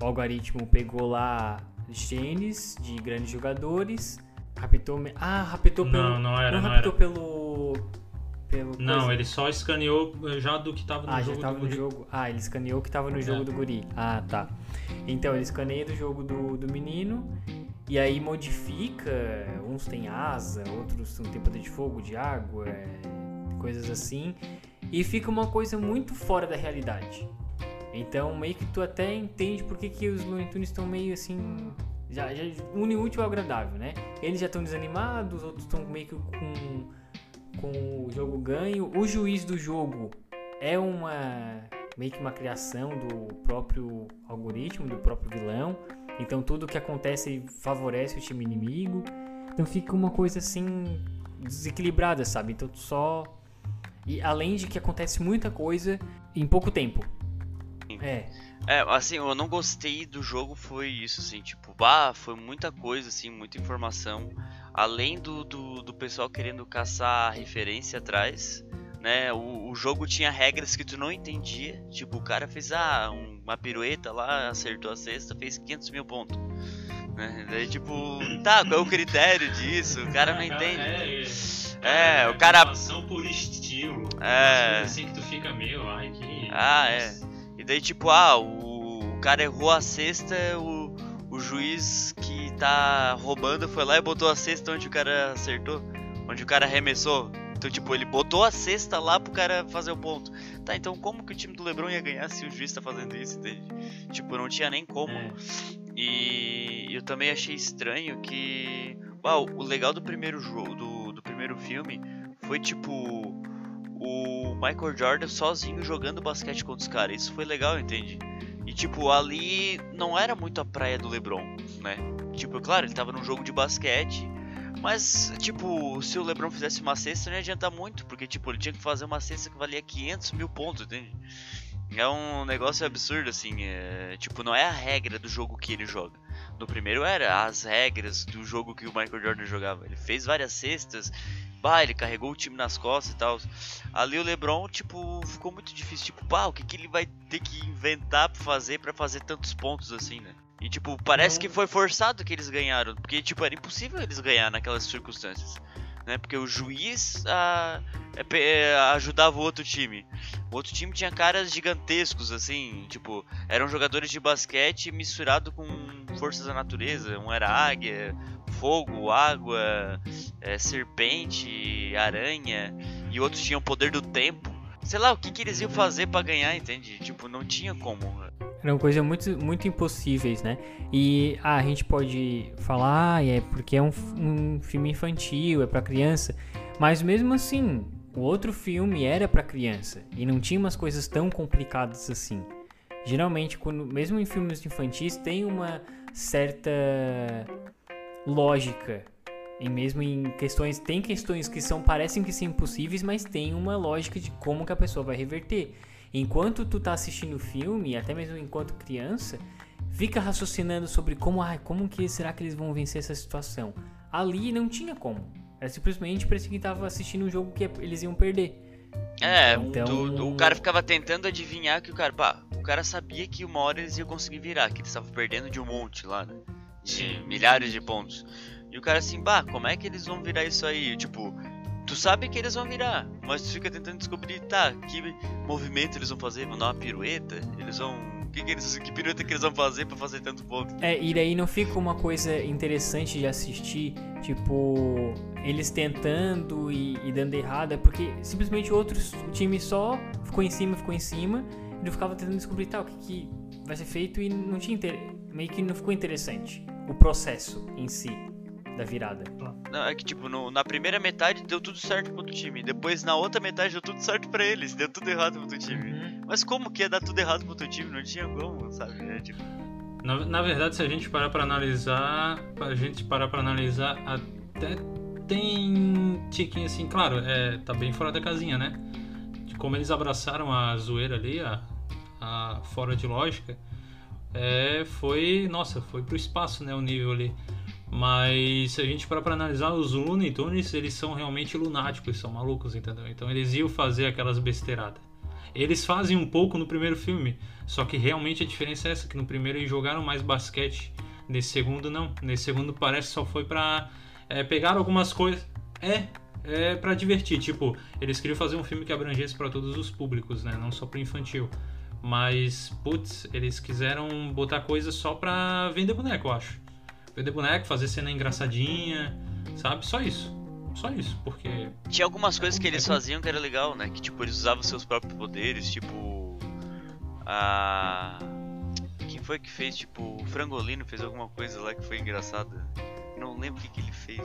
o algoritmo pegou lá genes de grandes jogadores, raptou. Ah, raptou pelo. Não, não era, não não raptou era. pelo. pelo Não, coisa. ele só escaneou eh, já do que tava no Ah, jogo. já tava no guri. jogo. Ah, ele escaneou que tava no jogo É. do guri. Ah, tá. Então, ele escaneia do jogo do, do menino e aí modifica. Uns têm asa, outros têm poder de fogo, de água, é, coisas assim. E fica uma coisa muito fora da realidade. Então, meio que tu até entende por que, que os Looney Tunes estão meio assim. Já, já une útil ao agradável, né? Eles já estão desanimados, os outros estão meio que com, com o jogo ganho. O juiz do jogo é uma meio que uma criação do próprio algoritmo, do próprio vilão. Então tudo que acontece favorece o time inimigo. Então fica uma coisa assim desequilibrada, sabe? Então tu só e além de que acontece muita coisa em pouco tempo. É, É, assim, eu não gostei do jogo foi isso, assim, tipo, bah, foi muita coisa, assim, muita informação. Além do, do, do pessoal querendo caçar referência atrás, né? O, o jogo tinha regras que tu não entendia. Tipo, o cara fez ah, um- uma pirueta lá, acertou a cesta, fez 500 mil pontos. Né? Daí, tipo, tá, qual é o critério disso? O cara não entende. É, o cara- por estilo. É. assim que tu fica meio, ai, que. Ah, é. E daí, tipo, ah, o, o cara errou a cesta, o, o juiz que tá roubando foi lá e botou a cesta onde o cara acertou, onde o cara arremessou. Então, tipo, ele botou a cesta lá pro cara fazer o ponto. Tá, então como que o time do LeBron ia ganhar se o juiz tá fazendo isso, entende? Tipo, não tinha nem como. É. E eu também achei estranho que. Uau, o legal do primeiro jogo, do, do primeiro filme, foi tipo. O Michael Jordan sozinho jogando basquete contra os caras. Isso foi legal, entende? E tipo, ali não era muito a praia do LeBron, né? Tipo, claro, ele tava num jogo de basquete. Mas, tipo, se o LeBron fizesse uma cesta, não ia adiantar muito. Porque, tipo, ele tinha que fazer uma cesta que valia 500 mil pontos, entende? É um negócio absurdo, assim. É, tipo, não é a regra do jogo que ele joga. No primeiro era as regras do jogo que o Michael Jordan jogava. Ele fez várias cestas, bah, ele carregou o time nas costas e tal. Ali o LeBron, tipo, ficou muito difícil. Tipo, pá, o que, que ele vai ter que inventar pra fazer pra fazer tantos pontos assim, né? E, tipo, parece que foi forçado que eles ganharam. Porque, tipo, era impossível eles ganhar naquelas circunstâncias. Né? Porque o juiz ah, é, pe- é, ajudava o outro time. O outro time tinha caras gigantescos, assim, tipo, eram jogadores de basquete misturado com forças da natureza. Um era águia, fogo, água, é, serpente, aranha, e outros tinham o poder do tempo. Sei lá, o que, que eles iam fazer pra ganhar, entende? Tipo, não tinha como. eram coisas muito, muito impossíveis, né? E ah, a gente pode falar, ah, é porque é um, um filme infantil, é pra criança. Mas mesmo assim, o outro filme era pra criança. E não tinha umas coisas tão complicadas assim. Geralmente, quando, mesmo em filmes infantis, tem uma certa lógica. E mesmo em questões. Tem questões que são parecem que são impossíveis, mas tem uma lógica de como que a pessoa vai reverter. Enquanto tu tá assistindo o filme, até mesmo enquanto criança, fica raciocinando sobre como, ah, como que será que eles vão vencer essa situação. Ali não tinha como. Era simplesmente parecia que tava assistindo um jogo que eles iam perder. É, Então- tu- o cara ficava tentando adivinhar que o cara, pá, o cara sabia que uma hora eles iam conseguir virar, que eles estavam perdendo de um monte lá, né? De milhares de pontos. E o cara assim, bah, como é que eles vão virar isso aí? Tipo, tu sabe que eles vão virar, mas tu fica tentando descobrir, tá, que movimento eles vão fazer? Vão dar uma pirueta? Eles vão. que, que, eles, que pirueta que eles vão fazer pra fazer tanto ponto? É, e daí não fica uma coisa interessante de assistir, tipo, eles tentando e, e dando errado, é porque simplesmente outros, o time só ficou em cima, ficou em cima, e não ficava tentando descobrir tal, o que, que vai ser feito e não tinha meio que não ficou interessante o processo em si da virada. Não, é que tipo, no- na primeira metade deu tudo certo pro outro time. Depois na outra metade deu tudo certo pra eles. Deu tudo errado pro outro time. Uhum. Mas como que ia dar tudo errado pro outro time? Não tinha como, sabe? É, tipo, Na, na verdade, se a gente parar pra analisar, a gente parar pra analisar, até tem tiquinho assim, claro, é, tá bem fora da casinha, né? De como eles abraçaram a zoeira ali, a, a fora de lógica, é, foi, nossa, foi pro espaço, né, o nível ali. Mas se a gente parar pra analisar, os Looney Tunes, eles são realmente lunáticos, são malucos, entendeu? Então eles iam fazer aquelas besteiradas. Eles fazem um pouco no primeiro filme, só que realmente a diferença é essa, que no primeiro eles jogaram mais basquete, nesse segundo não. Nesse segundo parece só foi pra é, pegar algumas coisas. É, é pra divertir. Tipo, eles queriam fazer um filme que abrangesse pra todos os públicos, né? Não só pro infantil. Mas, putz, eles quiseram botar coisa só pra vender boneco, eu acho. Vender boneco, fazer cena engraçadinha, sabe? Só isso. Só isso, porque tinha algumas coisas que É eles faziam que era legal, né? Que tipo, eles usavam seus próprios poderes, tipo. A. Quem foi que fez, tipo, o Frangolino fez alguma coisa lá que foi engraçada. Não lembro o que, que ele fez.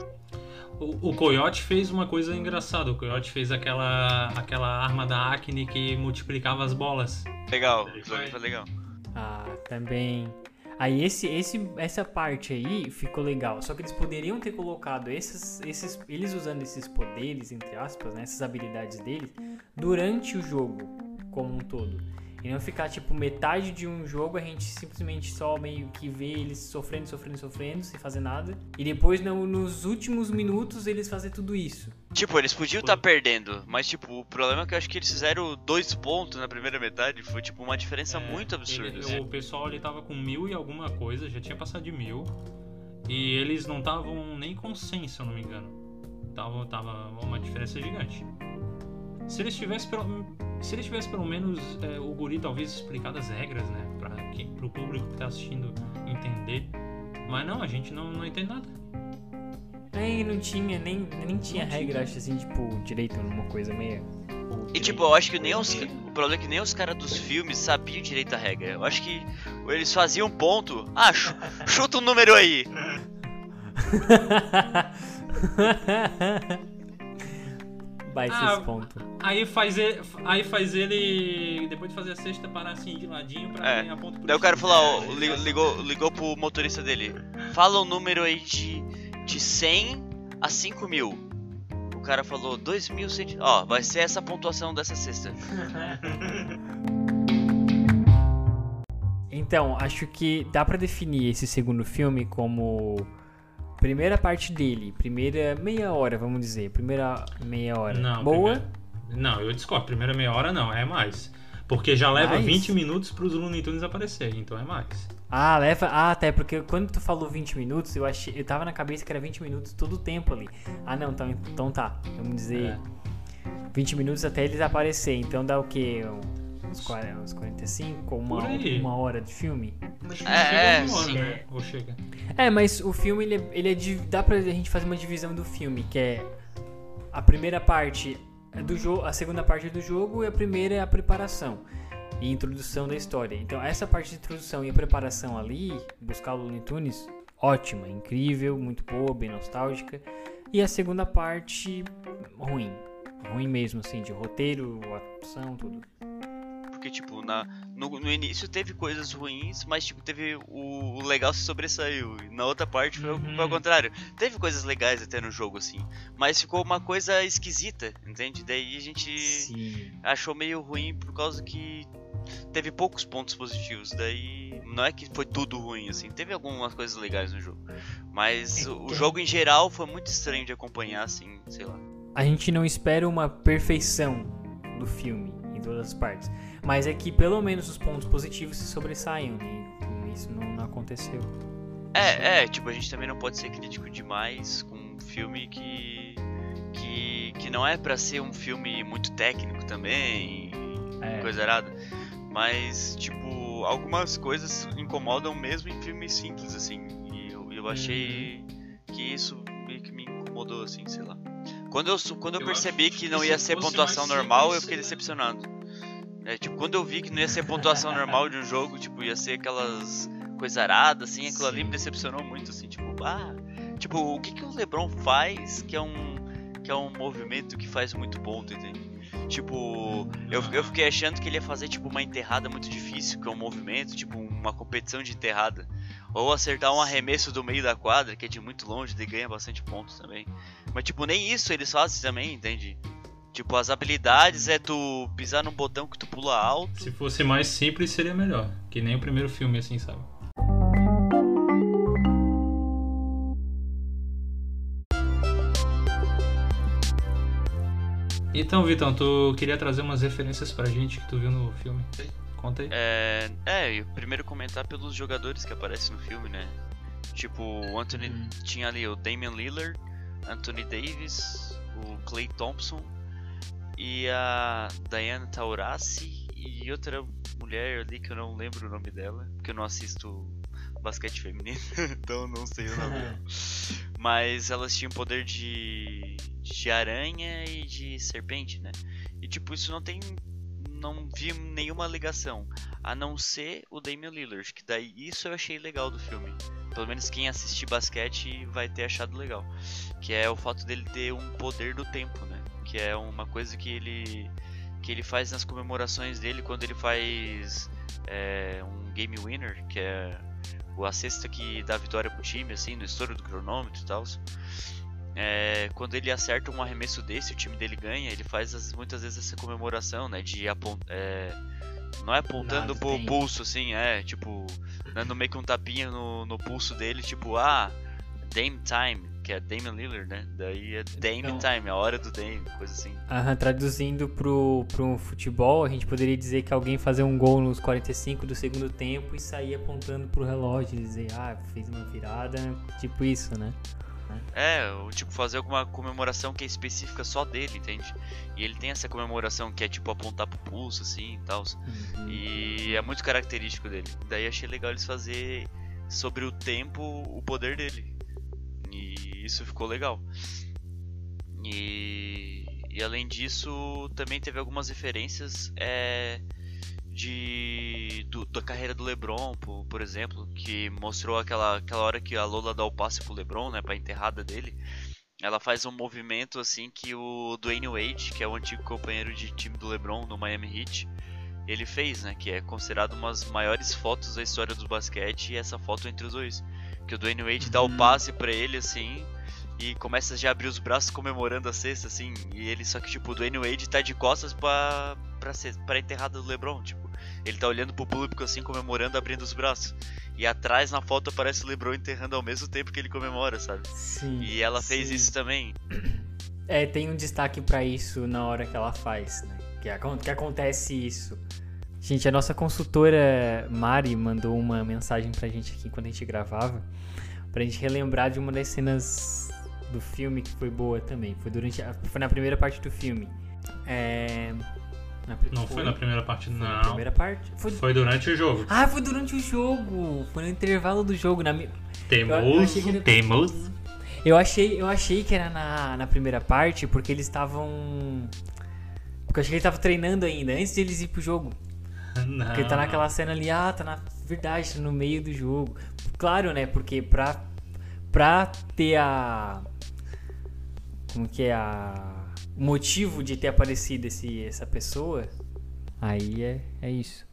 O, o Coyote fez uma coisa engraçada. O Coyote fez aquela, aquela arma da Acne que multiplicava as bolas. Legal, foi- foi legal. Ah, também. Aí esse, esse, essa parte aí ficou legal. Só que eles poderiam ter colocado esses, esses, eles usando esses poderes, entre aspas, né, essas habilidades deles, durante o jogo como um todo. E não ficar tipo metade de um jogo a gente simplesmente só meio que vê eles sofrendo, sofrendo, sofrendo, sem fazer nada. E depois no- nos últimos minutos eles fazer tudo isso. Tipo, eles podiam estar perdendo, mas tipo, o problema é que eu acho que eles fizeram dois pontos na primeira metade. Foi tipo uma diferença É, muito absurda. ele- assim. o pessoal ele tava com mil e alguma coisa, já tinha passado de mil. E eles não estavam nem com 100, se eu não me engano. Tava, tava uma diferença gigante. Se eles tivessem pelo, se eles tivessem pelo menos é, o guri talvez explicado as regras, né? Pra quem, pro público que tá assistindo entender. Mas não, a gente não, não entende nada. Nem não tinha, nem, nem tinha Não regra, tinha. acho assim, tipo, direito numa coisa meio. E tipo, eu acho que nem os. O problema é que nem os caras dos filmes sabiam direito a regra. Eu acho que eles faziam ponto. Ah, chu- chuta um número aí. Vai Ah, pontos. Aí faz ele, aí faz ele depois de fazer a sexta parar assim de ladinho pra É. ganhar ponto por Daí o cara falou, ó, li- ligou, ligou pro motorista dele. Fala um número aí de, de 100 a 5 mil. O cara falou 2.100. Ó, vai ser essa a pontuação dessa cesta. Então, acho que dá pra definir esse segundo filme como primeira parte dele, primeira meia hora, vamos dizer, primeira meia hora. Não, Boa. primeira- Não, eu discordo. Primeira meia hora não, é mais. Porque já leva Mais? 20 minutos pros Looney Tunes aparecerem, então é mais. Ah, leva. Ah, até porque quando tu falou 20 minutos, eu achei, eu tava na cabeça que era 20 minutos todo o tempo ali. Ah, não, então, então tá. Vamos dizer É. 20 minutos até eles aparecerem. Então dá o quê? Uns 40, uns 45, uma, uma hora de filme? Acho que É, chega é, uma hora, né? Ou chega. É, mas o filme, ele é, ele é de, dá pra gente fazer uma divisão do filme, que é a primeira parte é do jogo, a segunda parte é do jogo e a primeira é a preparação e introdução da história. Então, essa parte de introdução e a preparação ali, buscar o Looney Tunes, ótima, incrível, muito boa, bem nostálgica. E a segunda parte, ruim. Ruim mesmo, assim, de roteiro, atuação, tudo. Porque, tipo, na, no, no início teve coisas ruins, mas, tipo, teve o, o legal se sobressaiu. E na outra parte foi, o- Uhum. foi ao contrário. Teve coisas legais até no jogo, assim. Mas ficou uma coisa esquisita, entende? Daí a gente Sim. achou meio ruim por causa que teve poucos pontos positivos. Daí não é que foi tudo ruim, assim. Teve algumas coisas legais no jogo. Mas o, o jogo em geral foi muito estranho de acompanhar, assim, sei lá. a gente não espera uma perfeição do filme em todas as partes, mas é que pelo menos os pontos positivos se sobressaiam, né? E isso não, não aconteceu. É, é, tipo, a gente também não pode ser crítico demais com um filme que. que, que não é pra ser um filme muito técnico também, É. coisa errada. Mas, tipo, algumas coisas incomodam mesmo em filmes simples, assim. E eu, eu achei que isso meio que me incomodou, assim, sei lá. Quando eu, quando eu Eu percebi que que não ia ser pontuação normal, simples, eu fiquei decepcionado. É, tipo, quando eu vi que não ia ser pontuação normal de um jogo, tipo, ia ser aquelas coisas aradas, assim, aquilo ali me Sim. decepcionou muito, assim, tipo, ah, tipo, o que que o LeBron faz que é um que é um movimento que faz muito ponto, entende? Tipo, eu, eu fiquei achando que ele ia fazer, tipo, uma enterrada muito difícil, que é um movimento, tipo, uma competição de enterrada. Ou acertar um arremesso do meio da quadra, que é de muito longe, daí ganha bastante pontos também. Mas, tipo, nem isso eles fazem também, entende? Tipo, as habilidades é tu pisar num botão que tu pula alto. Se fosse mais simples, seria melhor. Que nem o primeiro filme, assim, sabe? Então, Vitão, tu queria trazer umas referências pra gente que tu viu no filme. Conta aí. É, é, e primeiro comentar pelos jogadores que aparecem no filme, né? Tipo, o Anthony Hum. tinha ali o Damian Lillard, Anthony Davis, o Clay Thompson e a Diana Taurasi e outra mulher ali que eu não lembro o nome dela, porque eu não assisto basquete feminino, então não sei o nome dela. Mas elas tinham poder de, de aranha e de serpente, né? E tipo, isso não tem. Não vi nenhuma ligação. A não ser o Damian Lillard, que daí isso eu achei legal do filme. Pelo menos quem assistir basquete vai ter achado legal. Que é o fato dele ter um poder do tempo, né? Que é uma coisa que ele. que ele faz nas comemorações dele quando ele faz é, um game winner, que é o a cesta que dá vitória pro time, assim, no estouro do cronômetro e tal. É, quando ele acerta um arremesso desse, o time dele ganha, ele faz as- muitas vezes essa comemoração, né? De é, não é apontando pro pulso, assim, é, tipo, dando meio que um tapinha no, no pulso dele, tipo, ah, Dame Time, que é Damian Lillard, né? Daí é Dame Não. Time, a hora do Dame, coisa assim. Aham, traduzindo pro, pro futebol, a gente poderia dizer que alguém fazer um gol nos 45 do segundo tempo e sair apontando pro relógio e dizer, ah, fez uma virada, tipo isso, né? É, ou tipo, fazer alguma comemoração que é específica só dele, entende? E ele tem essa comemoração que é tipo apontar pro pulso, assim e tal. Uhum. E é muito característico dele. Daí achei legal eles fazer sobre o tempo o poder dele. E isso ficou legal. E, e além disso, também teve algumas referências é, de do- da carreira do LeBron, por, por exemplo, que mostrou aquela, aquela hora que a Lola dá o passe pro LeBron, né, pra enterrada dele. Ela faz um movimento assim que o Dwayne Wade, que é o antigo companheiro de time do LeBron no Miami Heat, ele fez, né? Que é considerado uma das maiores fotos da história do basquete e essa foto entre os dois. Que o Dwayne Wade dá o Uhum. passe pra ele assim e começa já a abrir os braços comemorando a cesta, assim. E ele, só que tipo, o Dwayne Wade tá de costas pra, pra, ce- pra enterrada do LeBron, tipo. Ele tá olhando pro público assim, comemorando, abrindo os braços. E atrás na foto aparece o LeBron enterrando ao mesmo tempo que ele comemora, sabe? Sim. E ela fez sim. isso também. É, tem um destaque pra isso na hora que ela faz, né? Que, que acontece isso. Gente, a nossa consultora Mari mandou uma mensagem pra gente aqui quando a gente gravava, pra gente relembrar de uma das cenas do filme que foi boa também. Foi durante, a- foi na primeira parte do filme. É, na Não foi na primeira parte, Foi na não. primeira parte? Foi, Foi durante o jogo. Ah, foi durante o jogo. Foi no intervalo do jogo. Na, Teimoso, achei que ele- teimoso. Eu achei, eu achei que era na, na primeira parte, porque eles estavam. Porque eu achei que ele tava treinando ainda, antes de eles ir pro jogo. Não. Porque tá naquela cena ali, ah, tá na verdade, tá no meio do jogo. Claro, né? Porque pra, pra ter a. Como que é a. O motivo de ter aparecido esse, essa pessoa, aí é, é isso.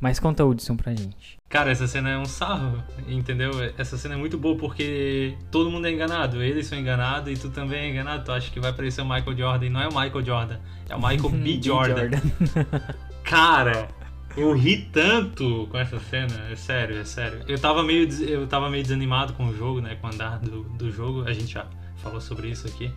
Mas conta Hudson pra gente. Cara, essa cena é um sarro, entendeu? Essa cena é muito boa porque todo mundo é enganado. Eles são enganados e tu também é enganado. Tu acha que vai aparecer o Michael Jordan e não é o Michael Jordan. É o Michael B. Jordan. Cara, eu ri tanto com essa cena. É sério, é sério. Eu tava meio, eu tava meio desanimado com o jogo, né? Com o andar do, do jogo. A gente já falou sobre isso aqui.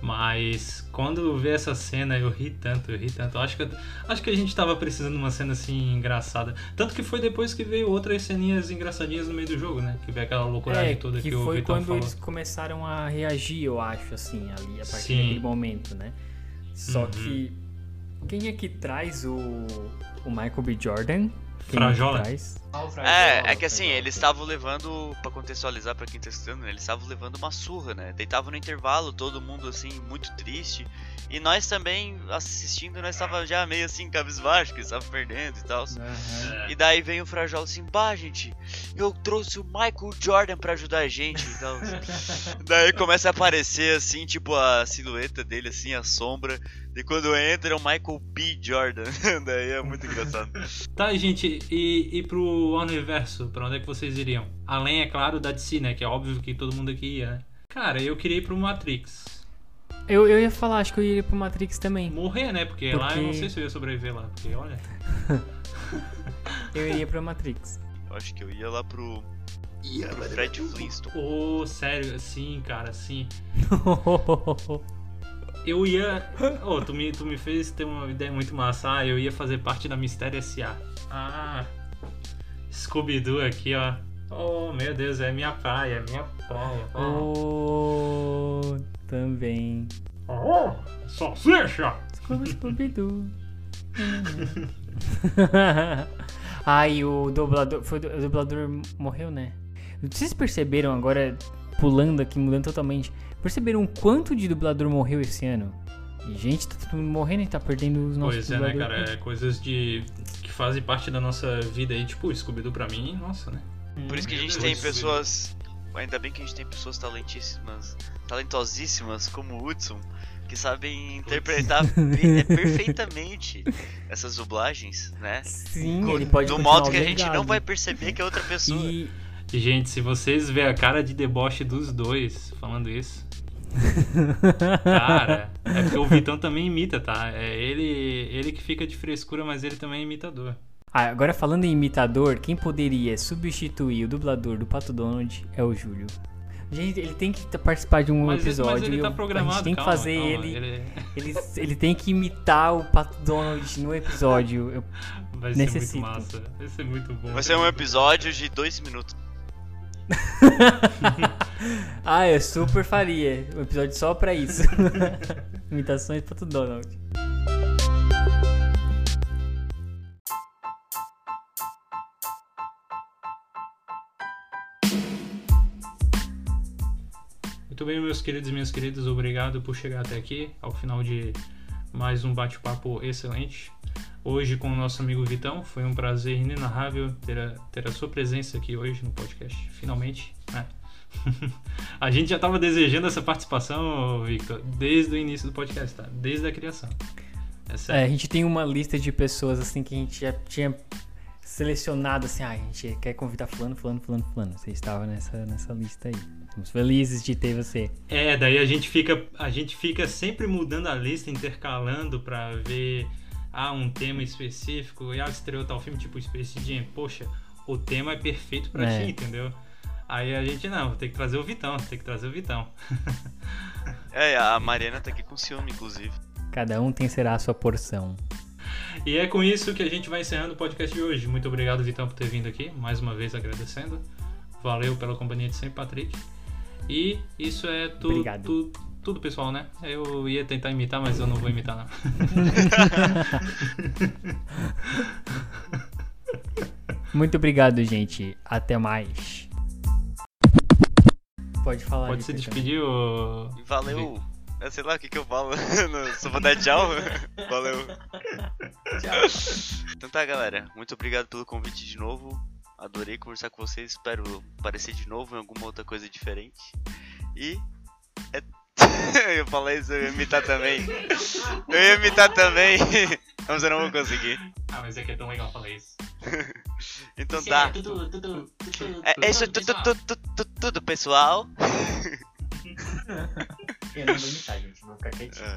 Mas quando eu vi essa cena, eu ri tanto, eu ri tanto. Acho que, acho que a gente tava precisando de uma cena assim engraçada. Tanto que foi depois que veio outras ceninhas engraçadinhas no meio do jogo, né? Que veio aquela loucuragem É, toda que, que o foi Vitão quando falou. eles começaram a reagir, eu acho, assim, ali, a partir Sim. daquele momento, né? Só Uhum. que quem é que traz o, o Michael B. Jordan Quem Frajola? traz. É, é que assim, eles estavam levando, pra contextualizar pra quem tá né, eles estavam levando uma surra, né? Deitavam no intervalo, todo mundo assim, muito triste. E nós também, assistindo, nós tava já meio assim, cabisbaixo, que estava perdendo e tal. E daí vem o Frajola assim, bah, gente, eu trouxe o Michael Jordan pra ajudar a gente e tal. daí começa a aparecer assim, tipo a silhueta dele, assim, a sombra. E quando entra é o Michael B. Jordan. daí é muito engraçado. Tá, gente, e, e pro universo, pra onde é que vocês iriam? Além, é claro, da DC, né? Que é óbvio que todo mundo aqui ia, né? Cara, eu queria ir pro Matrix. Eu, eu ia falar, acho que eu iria pro Matrix também. Morrer, né? Porque, lá eu não Porque- sei se eu ia sobreviver lá. Porque, olha. Eu iria pro Matrix. Eu acho que eu ia lá pro. pro Fred Flintstone. Ô, sério, sim, cara, sim. Eu ia. Ô, tu, me, tu me fez ter uma ideia muito massa. Ah, eu ia fazer parte da Mistério S.A. Ah, Scooby-Doo aqui, ó. Oh, meu Deus, é minha praia, é minha praia. oh, também. Oh, salsicha! Scooby Scooby-Doo. Ai, o dublador. Foi, o dublador morreu, né? Vocês perceberam agora, pulando aqui, mudando totalmente. Perceberam o quanto de dublador morreu esse ano? E gente, tá todo mundo morrendo e tá perdendo os nossos Pois é, né, cara? É coisas de. que fazem parte da nossa vida aí. Tipo, Scooby-Doo pra mim, nossa, né? Por isso que a gente tem pessoas. Ainda bem que a gente tem pessoas talentíssimas, talentosíssimas como o Hudson, que sabem interpretar pe- perfeitamente essas dublagens, né? Sim, ele pode Do modo que a gente não vai perceber que é outra pessoa. E, gente, se vocês verem a cara de deboche dos dois falando isso. Cara, é porque o Vitão também imita, tá? É ele, ele que fica de frescura, mas ele também é imitador. Ah, agora falando em imitador, quem poderia substituir o dublador do Pato Donald é o Júlio. Gente, ele tem que participar de um Mas, episódio. mas ele tá programado, A gente tem que calma, fazer calma, ele, ele- ele. Ele tem que imitar o Pato Donald no episódio. Eu- Vai ser Necessito. muito massa. Vai ser muito bom. Vai ser um episódio de dois minutos. Ah, eu super faria. Um episódio só pra isso. Imitações do Pato Donald. Muito bem, meus queridos e minhas queridas, obrigado por chegar até aqui, ao final de mais um bate-papo excelente. Hoje com o nosso amigo Vitão, foi um prazer inenarrável ter a, ter a sua presença aqui hoje no podcast, finalmente, né? a gente já estava desejando essa participação, Victor, desde o início do podcast, tá? Desde a criação. É É, a gente tem uma lista de pessoas assim que a gente já tinha selecionado assim, ah, a gente quer convidar fulano, fulano, fulano, fulano. Você estava nessa, nessa lista aí. Estamos felizes de ter você. É, daí a gente fica, a gente fica sempre mudando a lista, intercalando pra ver ah, um tema específico. E ah, estreou tal filme tipo Space Jam. Poxa, o tema é perfeito pra É. ti, entendeu? Aí a gente não, tem que trazer o Vitão, tem que trazer o Vitão. É, a Mariana tá aqui com ciúme, inclusive. Cada um tem será a sua porção. E é com isso que a gente vai encerrando o podcast de hoje. Muito obrigado, Vitão, por ter vindo aqui. Mais uma vez agradecendo. Valeu pela companhia de sempre, Patrick. E isso é tu, Obrigado. tu- tudo, pessoal, né? Eu ia tentar imitar, mas eu não vou imitar, não. Muito obrigado, gente. Até mais. Pode falar. Pode se despedir. E valeu. É, sei lá o que, que eu falo. Só vou dar tchau. Valeu. Tchau. Então tá, galera. Muito obrigado pelo convite de novo. Adorei conversar com vocês. Espero aparecer de novo em alguma outra coisa diferente. E. É... eu ia falar isso, eu ia imitar também. Eu ia imitar também. Mas eu não vou conseguir. Ah, mas é que é tão legal falar isso. Então tá. É, é isso tudo, tudo, tudo, tudo, tudo, pessoal. Eu não vou imitar, gente. Vou ficar quietinho. É.